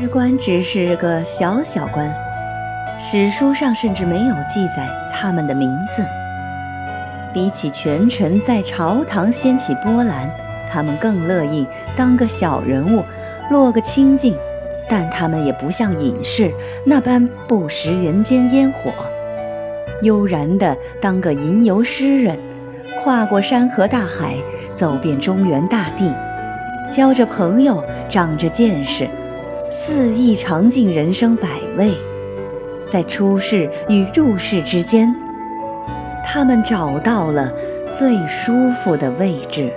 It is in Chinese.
知官只是个小小官，史书上甚至没有记载他们的名字。比起权臣在朝堂掀起波澜，他们更乐意当个小人物，落个清静。但他们也不像隐士那般不食人间烟火，悠然地当个吟游诗人，跨过山河大海，走遍中原大地，交着朋友，长着见识，肆意尝尽人生百味。在出世与入世之间，他们找到了最舒服的位置。